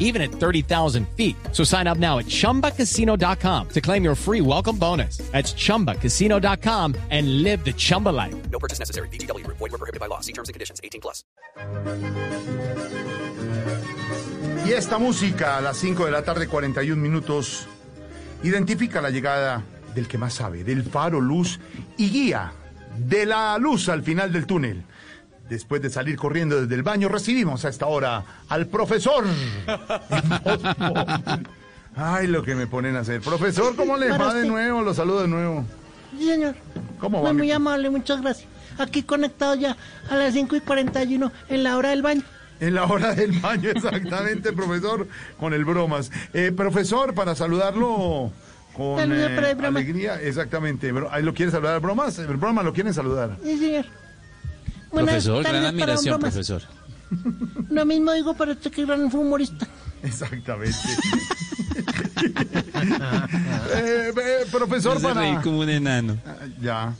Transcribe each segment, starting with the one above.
even at 30,000 feet. So sign up now at chumbacasino.com to claim your free welcome bonus. That's chumbacasino.com and live the Chumba life. No purchase necessary. BGW. Void were prohibited by law. See terms and conditions. 18 plus. Y esta música a las 5 de la tarde, 41 minutos, identifica la llegada del que más sabe, del faro, luz y guía de la luz al final del túnel. Después de salir corriendo desde el baño, recibimos a esta hora al profesor. Ay, lo que me ponen a hacer. Profesor, ¿cómo le Para va de nuevo? Lo saludo de nuevo. Sí, señor. ¿Cómo va? Muy, mi- amable, muchas gracias. Aquí conectado ya a las 5 y 41 en la hora del baño. En la hora del baño, exactamente, profesor, con el bromas. Eh, profesor, para saludarlo con eh, para el broma. alegría, exactamente. Bro- ¿Ahí lo quiere saludar, bromas? El broma lo quieren saludar. Sí, señor. Buenas Profesor, gran admiración, profesor. Lo mismo digo para usted que gran humorista. Exactamente. Eh, eh, profesor, para... reír como un enano. Ah, Ya.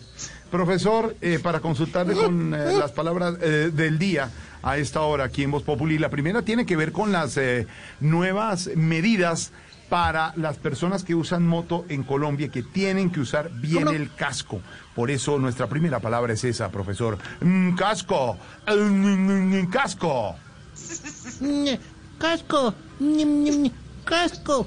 Profesor, eh, para consultarle con eh, las palabras eh, del día a esta hora aquí en Voz Populi. La primera tiene que ver con las eh, nuevas medidas para las personas que usan moto en Colombia, que tienen que usar bien ¿Cómo? el casco. Por eso nuestra primera palabra es esa, profesor. Mm, casco. Mm, casco. Casco. Casco.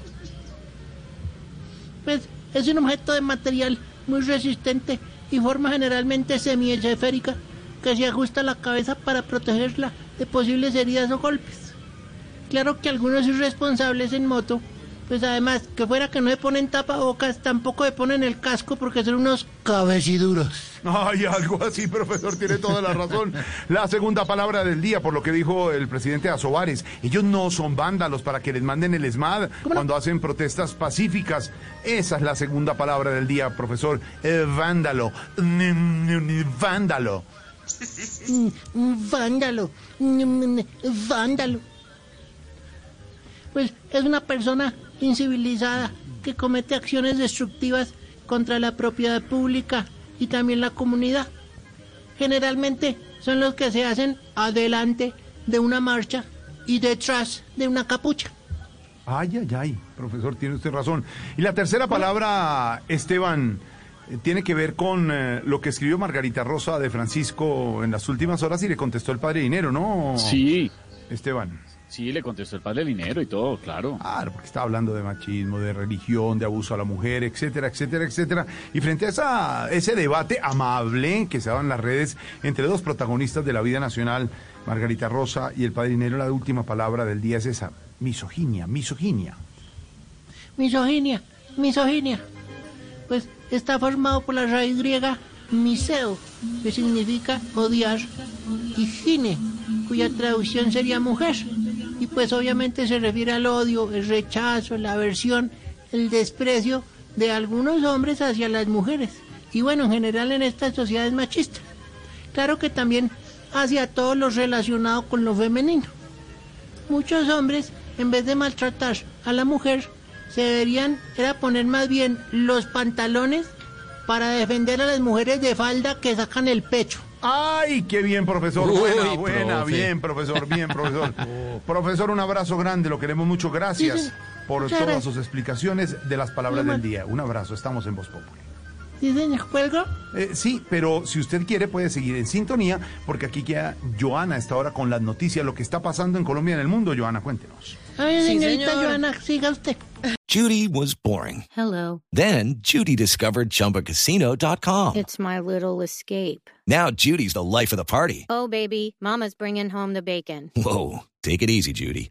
Pues es un objeto de material muy resistente y forma generalmente semiesférica que se ajusta la cabeza para protegerla de posibles heridas o golpes. Claro que algunos irresponsables en moto, pues además que fuera que no se ponen tapabocas, tampoco se ponen el casco porque son unos cabeciduros. Ay, algo así, profesor, tiene toda la razón. La segunda palabra del día, por lo que dijo el presidente Azovares. Ellos no son vándalos para que les manden el ESMAD ¿Cómo no? cuando hacen protestas pacíficas. Esa es la segunda palabra del día, profesor. Eh, vándalo. Vándalo. Mm, mm, Vándalo. Mm, Vándalo. Pues es una persona incivilizada que comete acciones destructivas contra la propiedad pública y también la comunidad. Generalmente son los que se hacen adelante de una marcha y detrás de una capucha. Ay, ay, ay, profesor, tiene usted razón. Y la tercera palabra, Esteban, tiene que ver con eh, lo que escribió Margarita Rosa de Francisco en las últimas horas y le contestó el padre Dinero, ¿no? Sí, Esteban. sí, le contestó el padre Linero y todo, claro. Claro, porque está hablando de machismo, de religión, de abuso a la mujer, etcétera, etcétera, etcétera. Y frente a esa, ese debate amable que se daba en las redes entre dos protagonistas de la vida nacional, Margarita Rosa y el padrinero, la última palabra del día es esa, misoginia, misoginia. Misoginia, misoginia. Pues está formado por la raíz griega miseo, que significa odiar, y gine, cuya traducción sería mujer. Y pues obviamente se refiere al odio, el rechazo, la aversión, el desprecio de algunos hombres hacia las mujeres. Y bueno, en general en estas sociedades machistas. Claro que también hacia todo lo relacionado con lo femenino. Muchos hombres, en vez de maltratar a la mujer, se deberían era poner más bien los pantalones para defender a las mujeres de falda que sacan el pecho. ¡Ay, qué bien, profesor! Uy, buena, buena, profe. bien, profesor, bien, profesor. profesor, un abrazo grande, lo queremos mucho. Gracias Sí, sí. por Muchas todas gracias. sus explicaciones de las palabras del día. Un abrazo, estamos en Voz Populi. ¿Sí, señor? ¿Cuelgo? Eh, sí, pero si usted quiere puede seguir en sintonía, porque aquí queda Joana a esta hora con las noticias, lo que está pasando en Colombia y en el mundo. Joana, cuéntenos. A ver, señorita Joana, siga usted. Judy was boring. Hello. Then Judy discovered ChumbaCasino.com. It's my little escape. Now Judy's the life of the party. Oh, baby, Mama's bringing home the bacon. Whoa, take it easy, Judy.